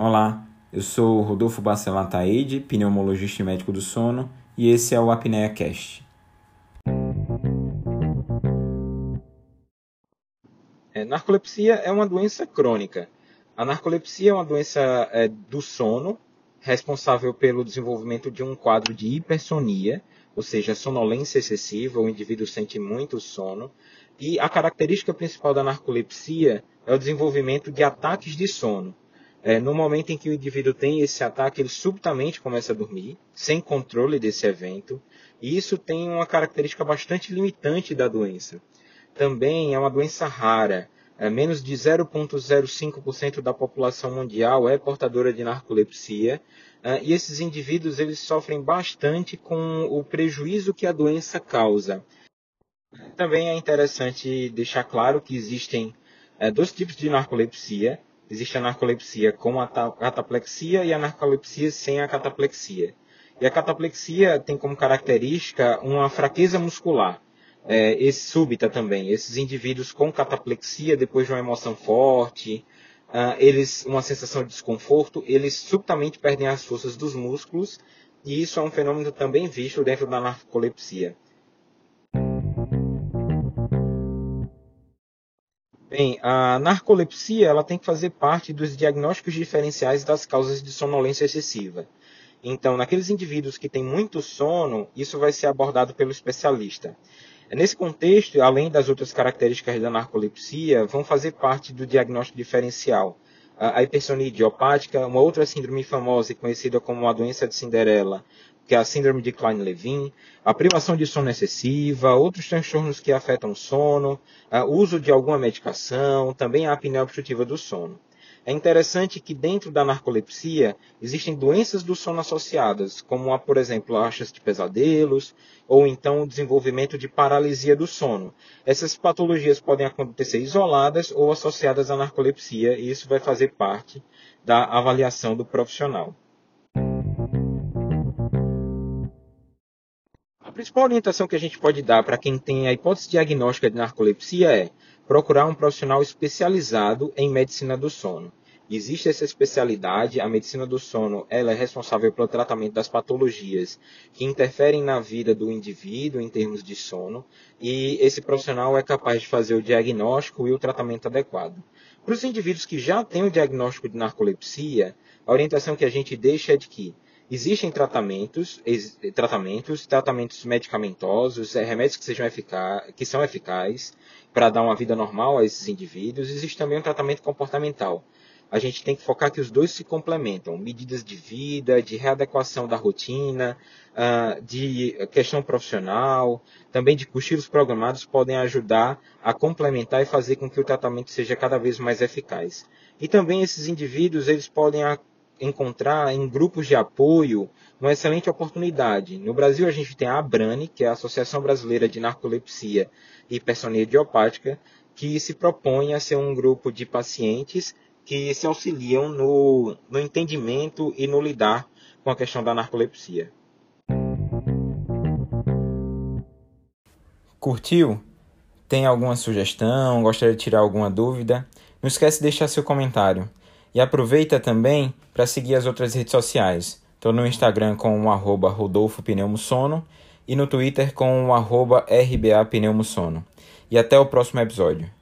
Olá, eu sou Rodolfo Bacelar Taide, pneumologista e médico do sono, e esse é o Apnea Cast. É, narcolepsia é uma doença crônica. A narcolepsia é uma doença é, do sono, responsável pelo desenvolvimento de um quadro de hipersonia, ou seja, sonolência excessiva, o indivíduo sente muito sono. E a característica principal da narcolepsia é o desenvolvimento de ataques de sono. É, no momento em que o indivíduo tem esse ataque, ele subitamente começa a dormir, sem controle desse evento, e isso tem uma característica bastante limitante da doença. Também é uma doença rara, é, menos de 0,05% da população mundial é portadora de narcolepsia, é, e esses indivíduos eles sofrem bastante com o prejuízo que a doença causa. Também é interessante deixar claro que existem é, dois tipos de narcolepsia, Existe a narcolepsia com a cataplexia e a narcolepsia sem a cataplexia. E a cataplexia tem como característica uma fraqueza muscular. É, esse súbita também. Esses indivíduos com cataplexia, depois de uma emoção forte, uh, eles, uma sensação de desconforto, eles subitamente perdem as forças dos músculos, e isso é um fenômeno também visto dentro da narcolepsia. Bem, a narcolepsia ela tem que fazer parte dos diagnósticos diferenciais das causas de sonolência excessiva. Então, naqueles indivíduos que têm muito sono, isso vai ser abordado pelo especialista. Nesse contexto, além das outras características da narcolepsia, vão fazer parte do diagnóstico diferencial. A hipersonia idiopática, uma outra síndrome famosa e conhecida como a doença de Cinderela, que é a síndrome de Klein-Levin, a privação de sono excessiva, outros transtornos que afetam o sono, o uso de alguma medicação, também a apneia obstrutiva do sono. É interessante que dentro da narcolepsia existem doenças do sono associadas, como, a, por exemplo, achas de pesadelos, ou então o desenvolvimento de paralisia do sono. Essas patologias podem acontecer isoladas ou associadas à narcolepsia, e isso vai fazer parte da avaliação do profissional. Principal orientação que a gente pode dar para quem tem a hipótese diagnóstica de narcolepsia é procurar um profissional especializado em medicina do sono. Existe essa especialidade, a medicina do sono, ela é responsável pelo tratamento das patologias que interferem na vida do indivíduo em termos de sono, e esse profissional é capaz de fazer o diagnóstico e o tratamento adequado. Para os indivíduos que já têm o diagnóstico de narcolepsia, a orientação que a gente deixa é de que Existem tratamentos, tratamentos, tratamentos medicamentosos, é, remédios que, sejam eficazes, que são eficazes para dar uma vida normal a esses indivíduos. Existe também um tratamento comportamental. A gente tem que focar que os dois se complementam. Medidas de vida, de readequação da rotina, ah, de questão profissional, também de cochilos programados podem ajudar a complementar e fazer com que o tratamento seja cada vez mais eficaz. E também esses indivíduos eles podem encontrar em grupos de apoio uma excelente oportunidade. No Brasil, a gente tem a ABRANE, que é a Associação Brasileira de Narcolepsia e Hipersonia Idiopática, que se propõe a ser um grupo de pacientes que se auxiliam no, no entendimento e no lidar com a questão da narcolepsia. Curtiu? Tem alguma sugestão? Gostaria de tirar alguma dúvida? Não esquece de deixar seu comentário. E aproveita também para seguir as outras redes sociais. Estou no Instagram com o arroba Rodolfo e no Twitter com o arroba RBA Pneumosono. E até o próximo episódio.